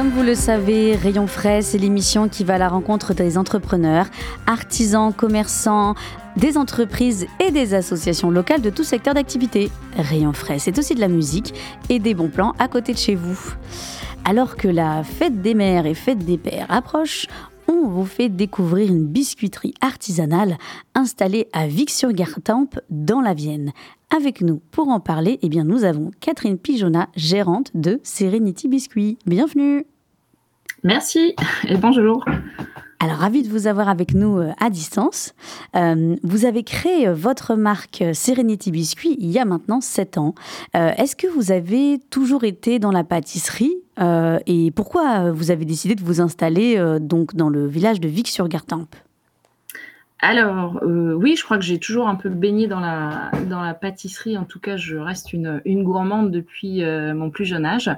Comme vous le savez, Rayon Frais, c'est l'émission qui va à la rencontre des entrepreneurs, artisans, commerçants, des entreprises et des associations locales de tout secteur d'activité. Rayon Frais, c'est aussi de la musique et des bons plans à côté de chez vous. Alors que la fête des mères et fête des pères approche, on vous fait découvrir une biscuiterie artisanale installée à Vic-sur-Gartempe dans la Vienne. Avec nous pour en parler, eh bien, nous avons Catherine Pigeonnat, gérante de Serenity Biscuits. Bienvenue. Merci et bonjour. Alors, ravi de vous avoir avec nous euh, à distance. Euh, vous avez créé euh, votre marque Serenity Biscuits il y a maintenant 7 ans. Euh, Est-ce que vous avez toujours été dans la pâtisserie euh, et pourquoi vous avez décidé de vous installer donc dans le village de Vic-sur-Gartempe? Alors, euh, oui, je crois que j'ai toujours un peu baigné dans la, dans la pâtisserie. En tout cas, je reste une, une gourmande depuis euh, mon plus jeune âge.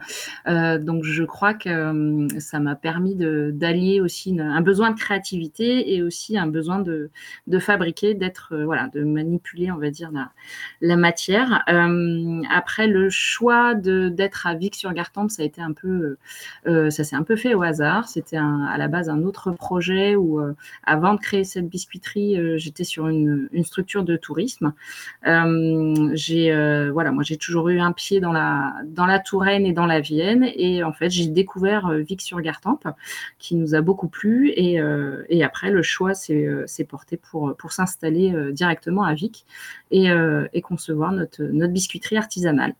Euh, donc, je crois que ça m'a permis d'allier aussi un besoin de créativité et aussi un besoin de, de fabriquer, d'être, voilà, de manipuler, on va dire, la, la matière. Après, le choix d'être à Vic-sur-Gartempe, ça a été un peu, ça s'est un peu fait au hasard. C'était à la base un autre projet où, avant de créer cette biscuiterie, euh, j'étais sur une, structure de tourisme. Euh, j'ai, euh, voilà, moi j'ai toujours eu un pied dans la dans la Touraine et dans la Vienne, et en fait j'ai découvert euh, Vic-sur-Gartempe, qui nous a beaucoup plu, et, et après le choix s'est porté pour pour s'installer directement à Vic et, et concevoir notre notre biscuiterie artisanale.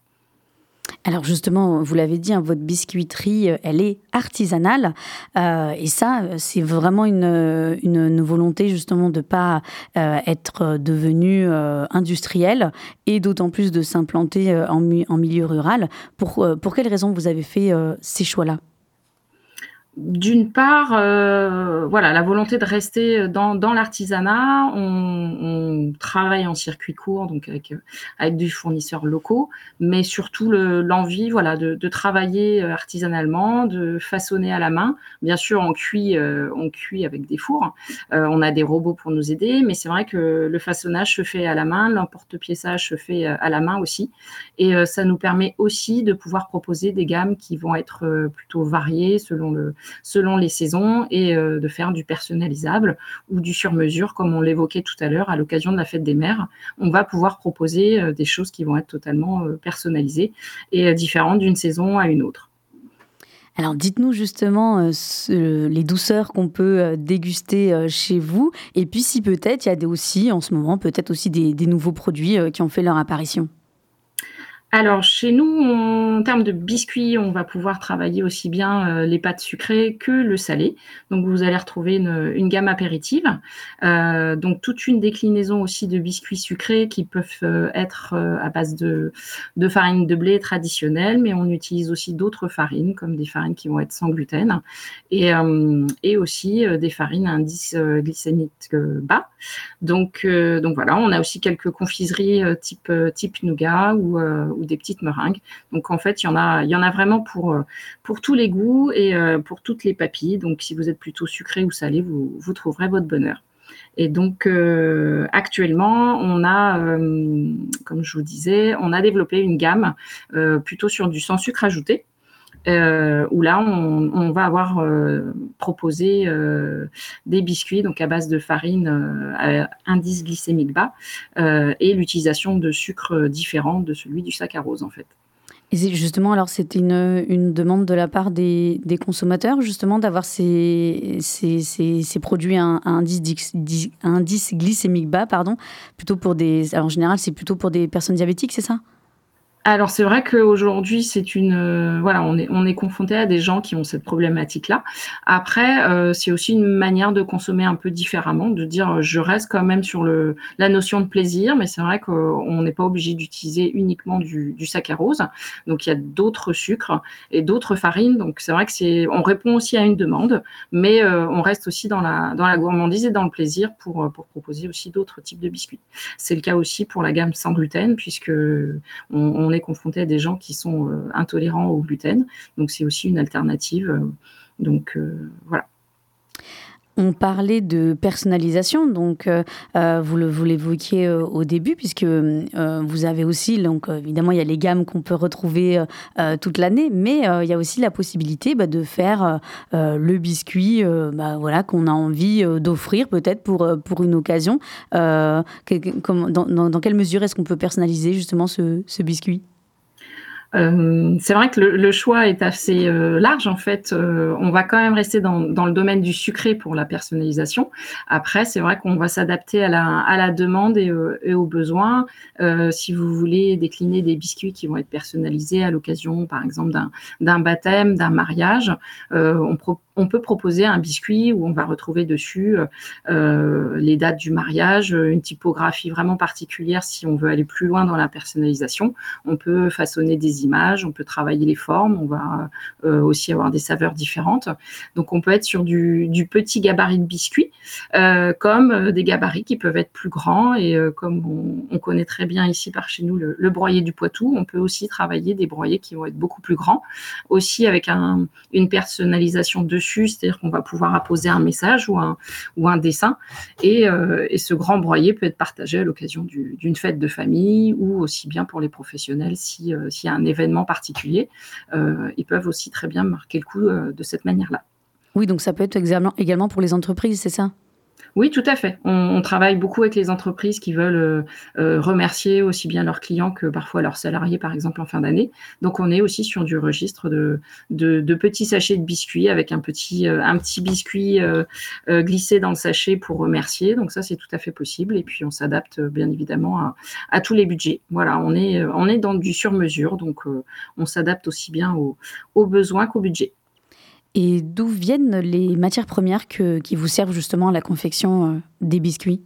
Alors justement, vous l'avez dit, hein, votre biscuiterie, euh, elle est artisanale. Euh, et ça, euh, c'est vraiment une, une, volonté justement de ne pas être devenu euh, industriel et d'autant plus de s'implanter en, en milieu rural. Pour, pour quelles raisons vous avez fait ces choix-là? D'une part, euh, voilà, la volonté de rester dans, dans l'artisanat. On, on travaille en circuit court, donc avec, avec des fournisseurs locaux, mais surtout le- l'envie, voilà, de, de travailler euh, artisanalement, de façonner à la main. Bien sûr, on cuit, euh, on cuit avec des fours. Euh, on a des robots pour nous aider, mais c'est vrai que le façonnage se fait à la main, l'emporte-piéçage se fait euh, à la main aussi, et euh, ça nous permet aussi de pouvoir proposer des gammes qui vont être plutôt variées selon le selon les saisons et euh, de faire du personnalisable ou du sur-mesure, comme on l'évoquait tout à l'heure à l'occasion de la fête des mères. On va pouvoir proposer euh, des choses qui vont être totalement euh, personnalisées et différentes d'une saison à une autre. Alors dites-nous justement les douceurs qu'on peut déguster chez vous. Et puis si peut-être il y a des aussi en ce moment, peut-être aussi des, nouveaux produits qui ont fait leur apparition. Alors, chez nous, en termes de biscuits, on va pouvoir travailler aussi bien euh, les pâtes sucrées que le salé. Donc, vous allez retrouver une, gamme apéritive. Euh, donc, toute une déclinaison aussi de biscuits sucrés qui peuvent euh, être à base de, de farine de blé traditionnelle, mais on utilise aussi d'autres farines, comme des farines qui vont être sans gluten, et, aussi des farines à indice glycémique bas. Donc, donc voilà, on a aussi quelques confiseries type, type nougat ou, des petites meringues. Donc en fait, il y en a, il y en a vraiment pour, euh, tous les goûts et euh, pour toutes les papilles. Donc si vous êtes plutôt sucré ou salé, vous, trouverez votre bonheur. Et donc euh, actuellement, on a, comme je vous disais, on a développé une gamme plutôt sur du sans sucre ajouté. Euh, où là, on, va avoir euh, proposé euh, des biscuits donc à base de farine à indice glycémique bas et l'utilisation de sucres différents de celui du saccharose en fait. Et justement, alors c'était une, demande de la part des, consommateurs, justement, d'avoir ces, produits à, indice, indice, glycémique bas, pardon, plutôt pour des. Alors, en général, c'est plutôt pour des personnes diabétiques, c'est ça? Alors c'est vrai qu'aujourd'hui c'est une euh, voilà on est on est confronté à des gens qui ont cette problématique là. Après euh, c'est aussi une manière de consommer un peu différemment, de dire je reste quand même sur le la notion de plaisir, mais c'est vrai qu'on n'est pas obligé d'utiliser uniquement du, du saccharose. Donc il y a d'autres sucres et d'autres farines. Donc c'est vrai que c'est on répond aussi à une demande, mais euh, on reste aussi dans la dans la gourmandise et dans le plaisir pour pour proposer aussi d'autres types de biscuits. C'est le cas aussi pour la gamme sans gluten puisque on confronté à des gens qui sont euh, intolérants au gluten. Donc c'est aussi une alternative. Euh, donc euh, voilà. On parlait de personnalisation, donc vous, le, vous l'évoquiez au début, puisque vous avez aussi, donc évidemment, il y a les gammes qu'on peut retrouver toute l'année, mais il y a aussi la possibilité bah, de faire le biscuit bah, voilà, qu'on a envie d'offrir peut-être pour, pour une occasion. dans, quelle mesure est-ce qu'on peut personnaliser justement ce biscuit? Euh, c'est vrai que le, choix est assez euh, large en fait. Euh, on va quand même rester dans, le domaine du sucré pour la personnalisation. Après, c'est vrai qu'on va s'adapter à la, à la demande et, et aux besoins. si vous voulez décliner des biscuits qui vont être personnalisés à l'occasion, par exemple, d'un baptême, d'un mariage, on, on, peut proposer un biscuit où on va retrouver dessus les dates du mariage, une typographie vraiment particulière si on veut aller plus loin dans la personnalisation. On peut façonner des images, on peut travailler les formes, on va euh, aussi avoir des saveurs différentes. Donc on peut être sur du, petit gabarit de biscuit, euh, comme euh, des gabarits qui peuvent être plus grands. Et comme on, connaît très bien ici par chez nous le, broyer du Poitou, on peut aussi travailler des broyés qui vont être beaucoup plus grands, aussi avec une personnalisation dessus, c'est-à-dire qu'on va pouvoir apposer un message ou un, dessin. Et, ce grand broyer peut être partagé à l'occasion d'une fête de famille ou aussi bien pour les professionnels s'il y a un particulier, euh, ils peuvent aussi très bien marquer le coup euh, de cette manière-là. Oui, donc ça peut être également pour les entreprises, c'est ça? Oui, tout à fait. On, travaille beaucoup avec les entreprises qui veulent euh, euh, remercier aussi bien leurs clients que parfois leurs salariés, par exemple, en fin d'année. Donc, on est aussi sur du registre de, de, petits sachets de biscuits avec un petit, euh, biscuit glissé dans le sachet pour remercier. Donc, ça, c'est tout à fait possible. Et puis, on s'adapte bien évidemment à, à, tous les budgets. Voilà, on est, on est dans du sur-mesure. Donc, on s'adapte aussi bien aux, aux besoins qu'au budget. Et d'où viennent les matières premières qui vous servent justement à la confection euh, des biscuits?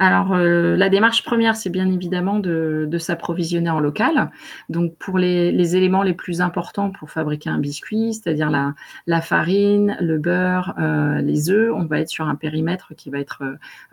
Alors, euh, la démarche première, c'est bien évidemment de, s'approvisionner en local. Donc, pour les, éléments les plus importants pour fabriquer un biscuit, c'est-à-dire la, farine, le beurre, euh, les œufs, on va être sur un périmètre qui va être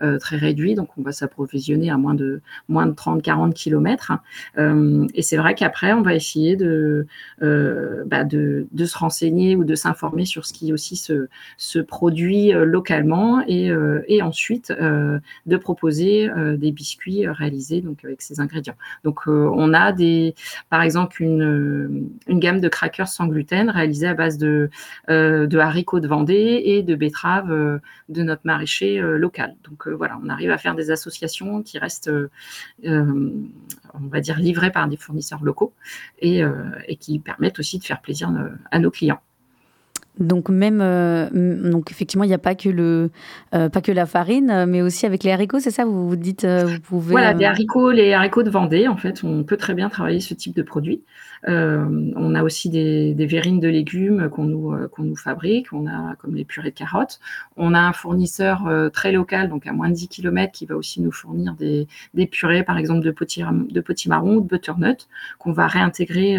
euh, très réduit. Donc, on va s'approvisionner à moins de, moins de 30-40 km. et c'est vrai qu'après, on va essayer de, bah, de, se renseigner ou de s'informer sur ce qui aussi se, produit localement et ensuite de proposer euh, des biscuits euh, réalisés avec ces ingrédients. Donc euh, on a des, par exemple une, gamme de crackers sans gluten réalisée à base de, haricots de Vendée et de betteraves de notre maraîcher local. Donc voilà, on arrive à faire des associations qui restent, on va dire, livrées par des fournisseurs locaux et qui permettent aussi de faire plaisir à nos clients. Donc même, euh, donc effectivement, il n'y a pas que le, euh, pas que la farine, mais aussi avec les haricots, c'est ça Vous vous dites, euh, vous pouvez. Voilà, les haricots, les haricots de Vendée, en fait, on peut très bien travailler ce type de produit. on a aussi des, des verrines de légumes qu'on nous, qu'on nous fabrique. On a comme les purées de carottes. On a un fournisseur très local, donc à moins de 10 km, qui va aussi nous fournir des, des purées, par exemple de potimarron de potimarron ou de butternut, qu'on va réintégrer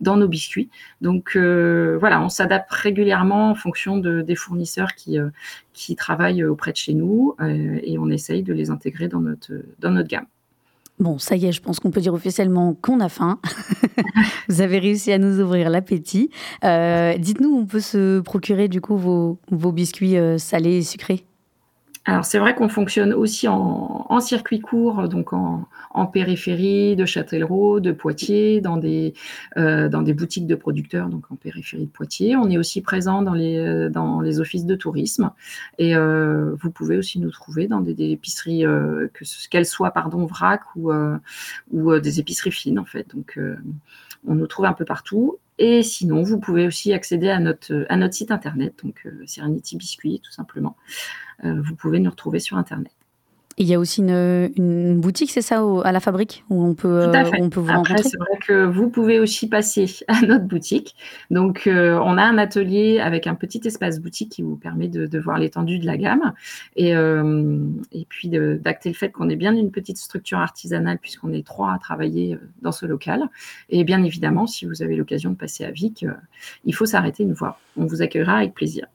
dans nos biscuits. Donc voilà, on s'adapte régulièrement régulièrement en fonction de, des fournisseurs qui, euh, qui travaillent auprès de chez nous euh, et on essaye de les intégrer dans notre, dans notre gamme. Bon, ça y est, je pense qu'on peut dire officiellement qu'on a faim. Vous avez réussi à nous ouvrir l'appétit. Euh, dites-nous, on peut se procurer du coup vos, vos biscuits salés et sucrés? Alors c'est vrai qu'on fonctionne aussi en, circuit court, donc en, périphérie de Châtellerault, de Poitiers, dans des, euh, dans des boutiques de producteurs, donc en périphérie de Poitiers. On est aussi présent dans les, dans les offices de tourisme et euh, vous pouvez aussi nous trouver dans des, épiceries, euh, qu'elles soient pardon vrac ou, ou des épiceries fines en fait. Donc on nous trouve un peu partout. Et sinon, vous pouvez aussi accéder à notre, à notre site internet, donc Serenity Biscuit, tout simplement. vous pouvez nous retrouver sur internet. Il y a aussi une, boutique, c'est ça, à la fabrique, où on peut, on peut vous Après, c'est vrai que vous pouvez aussi passer à notre boutique. Donc, euh, on a un atelier avec un petit espace boutique qui vous permet de, voir l'étendue de la gamme. Et, euh, et puis, d'acter le fait qu'on est bien une petite structure artisanale, puisqu'on est trois à travailler euh, dans ce local. Et bien évidemment, si vous avez l'occasion de passer à Vic, il faut s'arrêter une fois. On vous accueillera avec plaisir.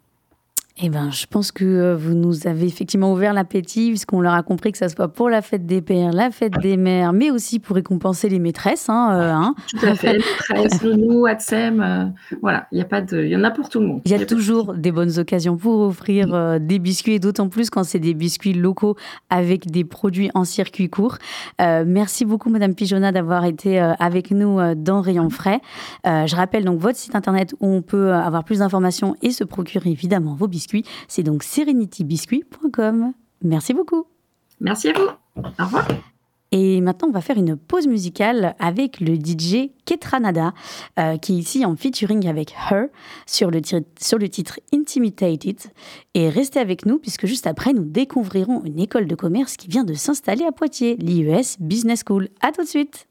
Eh ben, je pense que euh, vous nous avez effectivement ouvert l'appétit, puisqu'on leur a compris que ça soit pour la fête des pères, la fête des mères, mais aussi pour récompenser les maîtresses. Hein, euh, hein. Tout à fait, maîtresses, nounou, Atsem, euh, voilà, il y a pas de, il y en a pour tout le monde. Il y a, toujours des bonnes occasions pour offrir des biscuits, et d'autant plus quand c'est des biscuits locaux avec des produits en circuit court. merci beaucoup, Madame Pigeonna, d'avoir été avec nous dans Rayon Frais. je rappelle donc votre site internet où on peut avoir plus d'informations et se procurer évidemment vos biscuits c'est donc serenitybiscuit.com. Merci beaucoup. Merci à vous. Au revoir. Et maintenant, on va faire une pause musicale avec le DJ Ketranada, euh, qui est ici en featuring avec Her sur le, sur le titre Intimidated. Et restez avec nous, puisque juste après, nous découvrirons une école de commerce qui vient de s'installer à Poitiers, l'IES Business School. À tout de suite!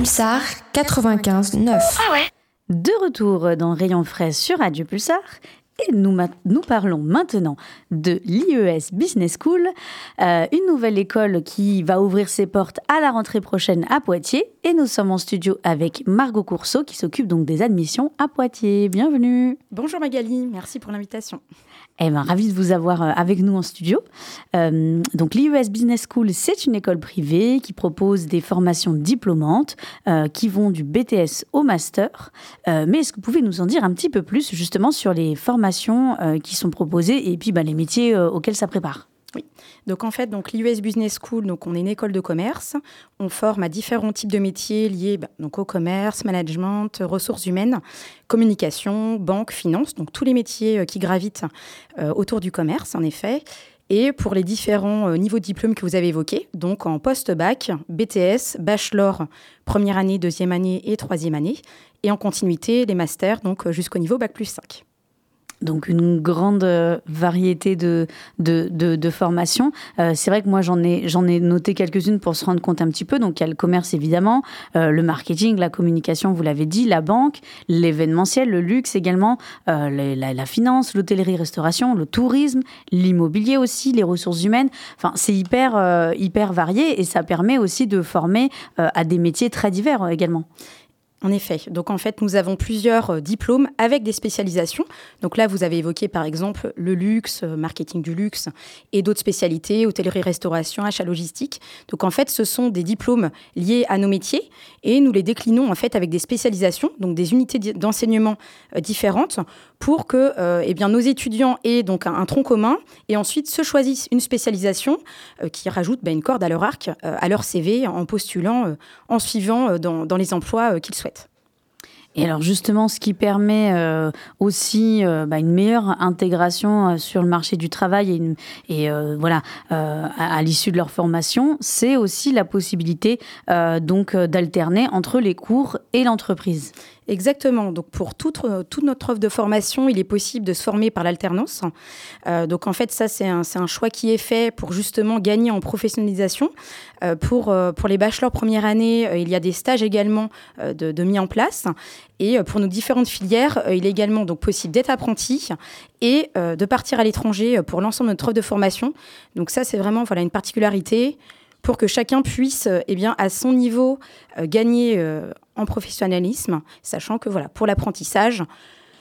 Pulsar 95 9. Ah ouais De retour dans Rayon Frais sur Radio Pulsar. Et nous, nous parlons maintenant de l'IES Business School, euh, une nouvelle école qui va ouvrir ses portes à la rentrée prochaine à Poitiers. Et nous sommes en studio avec Margot Courceau qui s'occupe donc des admissions à Poitiers. Bienvenue. Bonjour Magali, merci pour l'invitation. Eh ben, ravi de vous avoir euh, avec nous en studio. Euh, donc, l'IES Business School, c'est une école privée qui propose des formations diplômantes euh, qui vont du BTS au master. mais est-ce que vous pouvez nous en dire un petit peu plus justement sur les formations qui sont proposées et puis bah, les métiers auxquels ça prépare oui. Donc en fait, donc l'IUS Business School, donc on est une école de commerce. On forme à différents types de métiers liés bah, donc au commerce, management, ressources humaines, communication, banque, finance, donc tous les métiers euh, qui gravitent euh, autour du commerce, en effet. Et pour les différents euh, niveaux de diplôme que vous avez évoqués, donc en post-bac, BTS, bachelor, première année, deuxième année et troisième année, et en continuité, les masters, donc jusqu'au niveau bac plus 5 donc une grande euh, variété de, de, de, formations. Euh, c'est vrai que moi, j'en ai, j'en ai noté quelques-unes pour se rendre compte un petit peu. Donc, il y a le commerce, évidemment, euh, le marketing, la communication, vous l'avez dit, la banque, l'événementiel, le luxe également, la, la, finance, l'hôtellerie-restauration, le tourisme, l'immobilier aussi, les ressources humaines. Enfin, c'est hyper, hyper varié et ça permet aussi de former à des métiers très divers également. En effet. Donc en fait, nous avons plusieurs euh, diplômes avec des spécialisations. Donc là, vous avez évoqué par exemple le luxe, euh, marketing du luxe et d'autres spécialités, hôtellerie, restauration, achat logistique. Donc en fait, ce sont des diplômes liés à nos métiers et nous les déclinons en fait avec des spécialisations, donc des unités d'enseignement euh, différentes pour que eh bien, nos étudiants aient donc un, tronc commun et ensuite se choisissent une spécialisation qui rajoute ben, une corde à leur arc, à leur CV en postulant, en suivant dans les emplois qu'ils souhaitent. Et alors justement, ce qui permet euh, aussi euh, bah, une meilleure intégration euh, sur le marché du travail et, et voilà à, l'issue de leur formation, c'est aussi la possibilité donc d'alterner entre les cours et l'entreprise. Exactement. Donc pour toute, toute, notre offre de formation, il est possible de se former par l'alternance. Euh, donc en fait, ça, c'est un, un, choix qui est fait pour justement gagner en professionnalisation. Euh, pour, euh, pour les bachelors première année, il y a des stages également de, de, mis en place. Et pour nos différentes filières, il est également donc possible d'être apprenti et de partir à l'étranger pour l'ensemble de notre offre de formation. Donc ça, c'est vraiment voilà, une particularité pour que chacun puisse, eh bien, à son niveau, gagner en professionnalisme, sachant que voilà, pour l'apprentissage,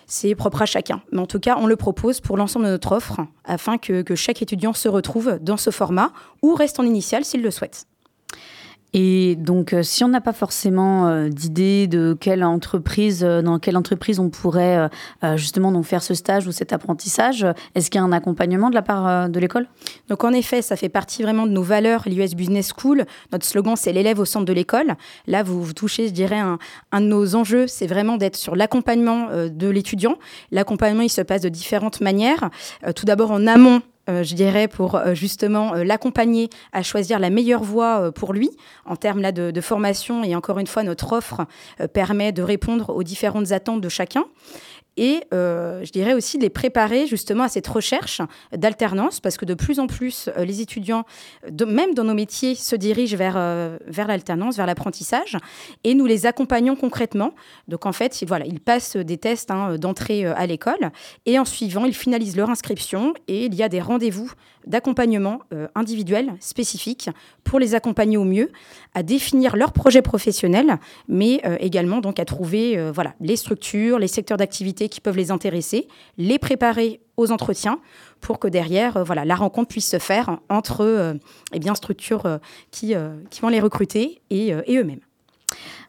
c'est propre à chacun. Mais en tout cas, on le propose pour l'ensemble de notre offre, afin que, que chaque étudiant se retrouve dans ce format ou reste en initial s'il le souhaite. Et donc, euh, si on n'a pas forcément euh, d'idée de quelle entreprise, euh, dans quelle entreprise on pourrait justement donc faire ce stage ou cet apprentissage, est-ce qu'il y a un accompagnement de la part de l'école? Donc, en effet, ça fait partie vraiment de nos valeurs, l'US Business School. Notre slogan, c'est l'élève au centre de l'école. Là, vous, touchez, je dirais, un, de nos enjeux, c'est vraiment d'être sur l'accompagnement de l'étudiant. L'accompagnement, il se passe de différentes manières. tout d'abord en amont je dirais, pour euh, justement euh, l'accompagner à choisir la meilleure voie pour lui en termes là, de, de, formation. Et encore une fois, notre offre permet de répondre aux différentes attentes de chacun et euh, je dirais aussi de les préparer justement à cette recherche d'alternance parce que de plus en plus euh, les étudiants, même dans nos métiers, se dirigent vers, euh, vers l'alternance, vers l'apprentissage et nous les accompagnons concrètement. Donc en fait, voilà, ils passent des tests hein, d'entrée à l'école et en suivant, ils finalisent leur inscription et il y a des rendez-vous d'accompagnement individuel spécifique pour les accompagner au mieux à définir leur projet professionnel, mais également donc à trouver voilà, les structures, les secteurs d'activité qui peuvent les intéresser, les préparer aux entretiens pour que derrière, euh, voilà, la rencontre puisse se faire entre euh, eh bien, structures euh, qui, vont les recruter et eux-mêmes.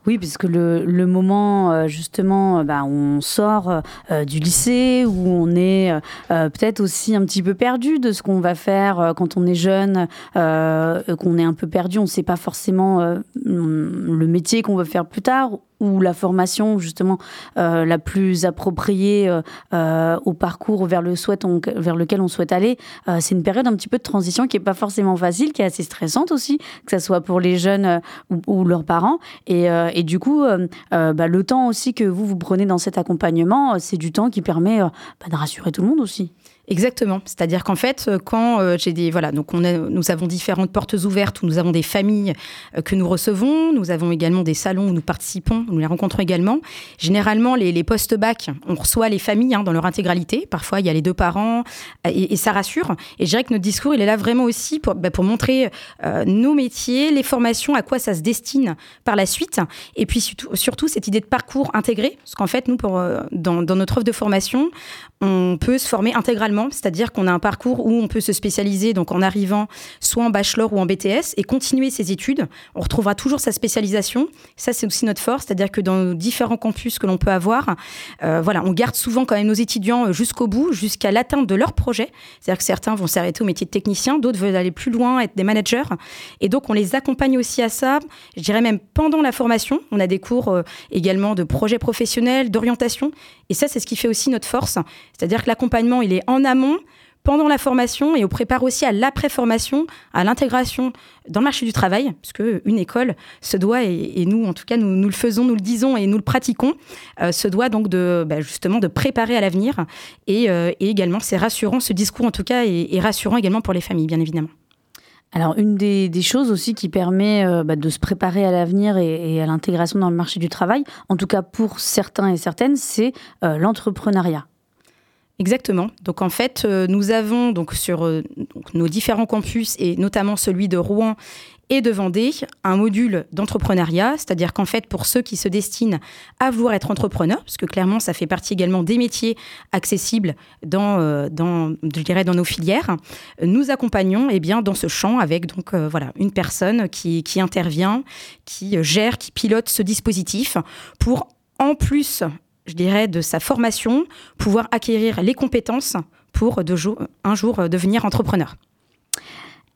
Oui, puisque le, le moment justement bah, où on sort du lycée, où on est peut-être aussi un petit peu perdu de ce qu'on va faire quand on est jeune, qu'on est un peu perdu, on ne sait pas forcément le métier qu'on veut faire plus tard ou la formation justement euh, la plus appropriée euh, euh, au parcours vers, le souhait vers lequel on souhaite aller. c'est une période un petit peu de transition qui est pas forcément facile, qui est assez stressante aussi, que ce soit pour les jeunes ou, leurs parents. Et, et du coup, bah, le temps aussi que vous vous prenez dans cet accompagnement, c'est du temps qui permet bah, de rassurer tout le monde aussi. Exactement. C'est-à-dire qu'en fait, euh, quand euh, j'ai des voilà, donc on a, nous avons différentes portes ouvertes où nous avons des familles euh, que nous recevons, nous avons également des salons où nous participons, nous les rencontrons également. Généralement, les, les post bac, on reçoit les familles hein, dans leur intégralité. Parfois, il y a les deux parents et, ça rassure. Et je dirais que notre discours, il est là vraiment aussi pour, bah, montrer nos métiers, les formations, à quoi ça se destine par la suite, et puis surtout, surtout cette idée de parcours intégré, parce qu'en fait, nous, pour, dans, dans notre offre de formation, on peut se former intégralement, c'est-à-dire qu'on a un parcours où on peut se spécialiser donc en arrivant soit en bachelor ou en BTS et continuer ses études. On retrouvera toujours sa spécialisation. Ça, c'est aussi notre force, c'est-à-dire que dans nos différents campus que l'on peut avoir, euh, voilà, on garde souvent quand même nos étudiants euh, jusqu'au bout, jusqu'à l'atteinte de leur projet. C'est-à-dire que certains vont s'arrêter au métier de technicien, d'autres veulent aller plus loin, être des managers. Et donc, on les accompagne aussi à ça. Je dirais même pendant la formation, on a des cours euh, également de projets professionnels, d'orientation. Et ça, c'est ce qui fait aussi notre force. C'est-à-dire que l'accompagnement, il est en amont, pendant la formation et on prépare aussi à l'après-formation, à l'intégration dans le marché du travail, parce qu'une école se doit, et, nous en tout cas nous, le faisons, nous le disons et nous le pratiquons, euh, se doit donc de, bah, justement de préparer à l'avenir et, euh, et, également c'est rassurant, ce discours en tout cas est, rassurant également pour les familles bien évidemment. Alors une des, choses aussi qui permet euh, bah, de se préparer à l'avenir et, à l'intégration dans le marché du travail, en tout cas pour certains et certaines, c'est l'entrepreneuriat. Exactement. Donc en fait, euh, nous avons donc sur euh, nos différents campus et notamment celui de Rouen et de Vendée un module d'entrepreneuriat, c'est-à-dire qu'en fait pour ceux qui se destinent à vouloir être entrepreneurs, parce que clairement ça fait partie également des métiers accessibles dans, euh, je dirais dans nos filières, nous accompagnons eh bien dans ce champ avec donc voilà une personne qui, qui intervient, qui gère, qui pilote ce dispositif pour en plus je dirais, de sa formation, pouvoir acquérir les compétences pour un jour devenir entrepreneur.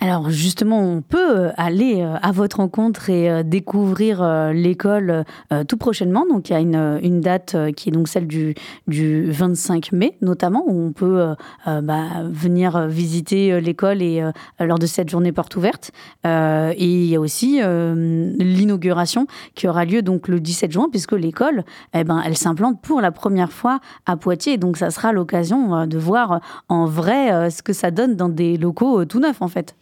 Alors justement, on peut euh, aller euh, à votre rencontre et euh, découvrir l'école tout prochainement. Donc il y a une, date qui est donc celle du, du 25 mai notamment, où on peut bah, venir visiter l'école et lors de cette journée porte ouverte. et il y a aussi l'inauguration qui aura lieu donc le 17 juin, puisque l'école, eh ben, elle s'implante pour la première fois à Poitiers. Donc ça sera l'occasion de voir en vrai ce que ça donne dans des locaux tout neufs en fait.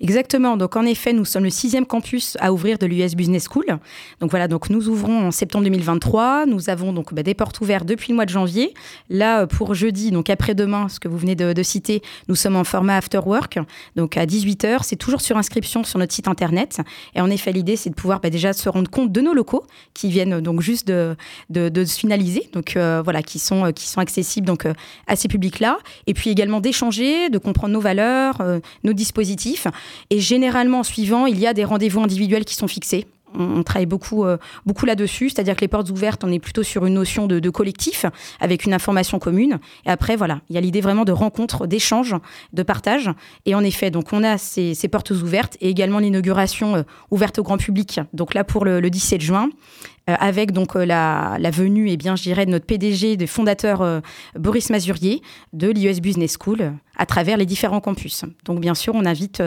Exactement. Donc, en effet, nous sommes le sixième campus à ouvrir de l'US Business School. Donc, voilà. Donc, nous ouvrons en septembre 2023. Nous avons donc bah, des portes ouvertes depuis le mois de janvier. Là, euh, pour jeudi, donc après-demain, ce que vous venez de, citer, nous sommes en format after work. Donc, à 18h. C'est toujours sur inscription sur notre site internet. Et en effet, l'idée, c'est de pouvoir bah, déjà se rendre compte de nos locaux qui viennent donc juste de, se finaliser. Donc, euh, voilà, qui sont, euh, qui sont accessibles donc, à ces publics-là. Et puis également d'échanger, de comprendre nos valeurs, euh, nos dispositifs. Et généralement, en suivant, il y a des rendez-vous individuels qui sont fixés on, travaille beaucoup, euh, beaucoup là-dessus, c'est-à-dire que les portes ouvertes, on est plutôt sur une notion de, collectif, avec une information commune. Et après, voilà, il y a l'idée vraiment de rencontre, d'échange, de partage. Et en effet, donc on a ces, portes ouvertes et également l'inauguration euh, ouverte au grand public. Donc là, pour le, le 17 juin, avec donc euh, la, la, venue, et eh bien, je de notre PDG, de fondateur euh, Boris Mazurier de l'IUS Business School à travers les différents campus. Donc bien sûr, on invite,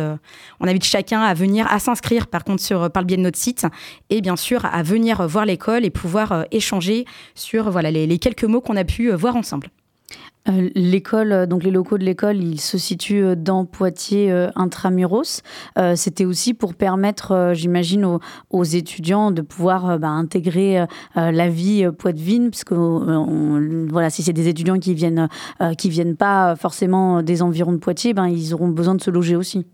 on invite chacun à venir, à s'inscrire par contre sur, par le biais de notre site et bien sûr à venir voir l'école et pouvoir échanger sur voilà, les, les quelques mots qu'on a pu voir ensemble. Euh, l'école, euh, donc les locaux de l'école, ils se situent euh, dans Poitiers intramuros. C'était aussi pour permettre, j'imagine, aux, étudiants de pouvoir bah, intégrer la vie poitevine, puisque on, voilà, si c'est des étudiants qui viennent, qui viennent pas forcément des environs de Poitiers, ben ils auront besoin de se loger aussi.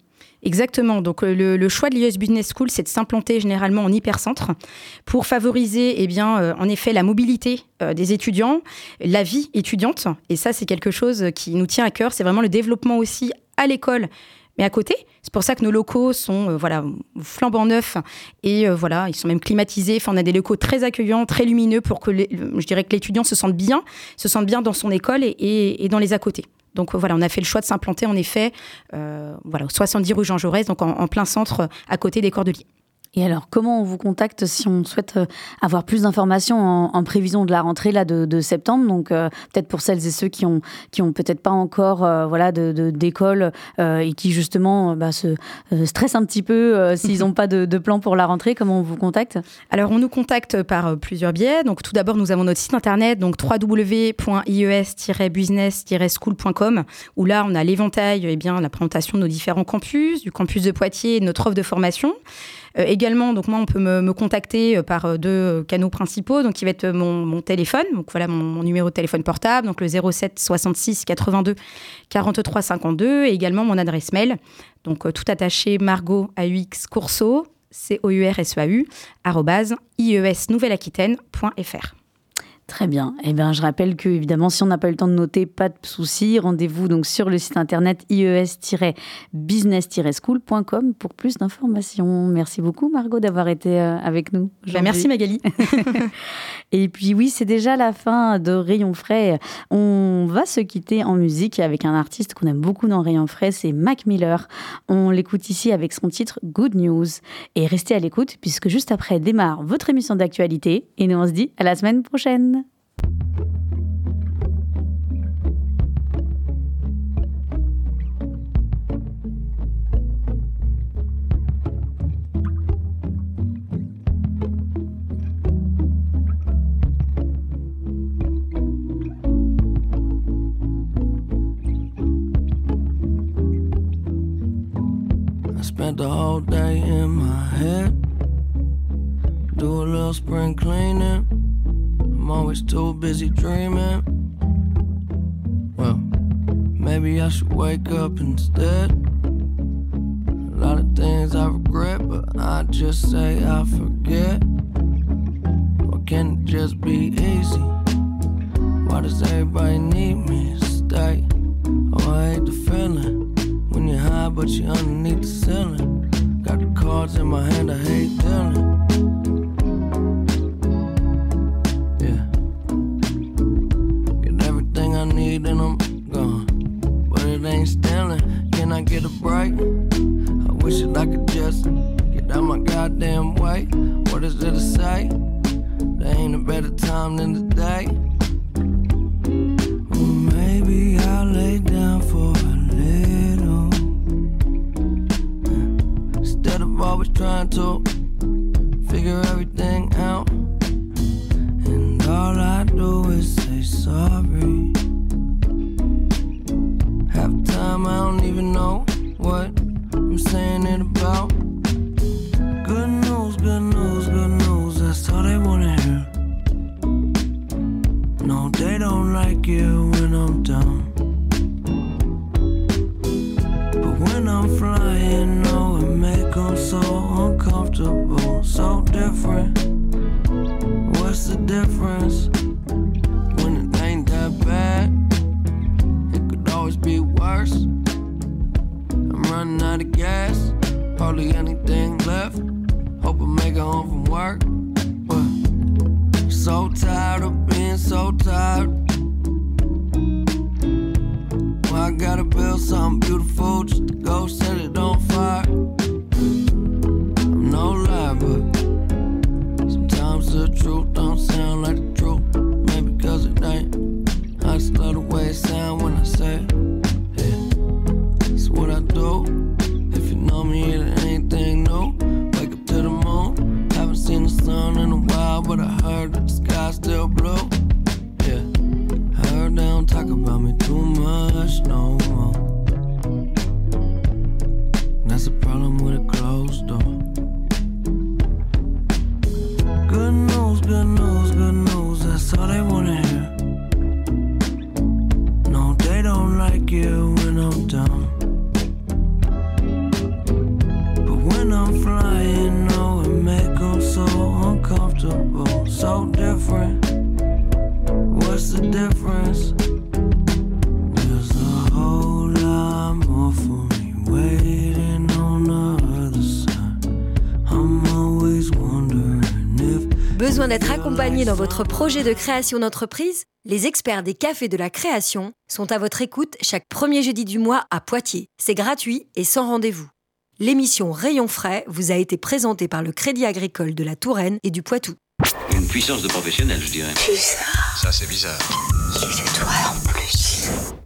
Exactement. Donc le, le choix de l'US Business School, c'est de s'implanter généralement en hypercentre pour favoriser, eh bien, euh, en effet, la mobilité euh, des étudiants, la vie étudiante. Et ça, c'est quelque chose qui nous tient à cœur. C'est vraiment le développement aussi à l'école mais à côté. C'est pour ça que nos locaux sont euh, voilà flambant neufs et euh, voilà ils sont même climatisés. Enfin, on a des locaux très accueillants, très lumineux pour que les, je dirais que l'étudiant se sente bien, se sente bien dans son école et, dans les à côté. Donc voilà, on a fait le choix de s'implanter en effet, euh, voilà, 70 rue Jean Jaurès, donc en, en, plein centre, à côté des Cordeliers. Et alors, comment on vous contacte si on souhaite euh, avoir plus d'informations en, prévision de la rentrée là de, septembre? Donc, euh, peut-être pour celles et ceux qui ont qui ont peut-être pas encore euh, voilà de d'école et qui justement bah, se stressent un petit peu s'ils n'ont pas de, plan pour la rentrée. Comment on vous contacte? Alors, on nous contacte par plusieurs biais. Donc, tout d'abord, nous avons notre site internet donc www.ies-business-school.com où là, on a l'éventail et eh bien la présentation de nos différents campus, du campus de Poitiers, et de notre offre de formation. Euh, également, donc moi, on peut me, contacter euh, par euh, deux canaux principaux, donc qui va être mon, téléphone, donc voilà mon, numéro de téléphone portable, donc le 07 66 82 43 52, et également mon adresse mail, donc tout attaché Margot AUX Courceau, c o u r s a u iesnouvelle-aquitaine.fr. Très bien. Eh bien, je rappelle que, évidemment, si on n'a pas eu le temps de noter, pas de souci. Rendez-vous donc sur le site internet ies-business-school.com pour plus d'informations. Merci beaucoup, Margot, d'avoir été euh, avec nous. Ben, merci, Magali. Et puis, oui, c'est déjà la fin de Rayon Frais. On va se quitter en musique avec un artiste qu'on aime beaucoup dans Rayon Frais, c'est Mac Miller. On l'écoute ici avec son titre Good News. Et restez à l'écoute, puisque juste après démarre votre émission d'actualité. Et nous, on se dit à la semaine prochaine. Spent the whole day in my head. Do a little spring cleaning. I'm always too busy dreaming. Well, maybe I should wake up instead. A lot of things I regret, but I just say I forget. Or can it just be easy? Why does everybody need me to stay? Oh, I hate the feeling high, but you're underneath the ceiling. Got the cards in my hand, I hate dealing. Yeah. Get everything I need and I'm gone. But it ain't stealing. Can I get a break? I wish that I could just get out my goddamn way. What is there to say? There ain't a better time than today. To difference dans votre projet de création d'entreprise Les experts des cafés de la création sont à votre écoute chaque premier jeudi du mois à Poitiers. C'est gratuit et sans rendez-vous. L'émission Rayon frais vous a été présentée par le Crédit Agricole de la Touraine et du Poitou. Une puissance de professionnel, je dirais. Bizarre. Ça, c'est bizarre. Plus.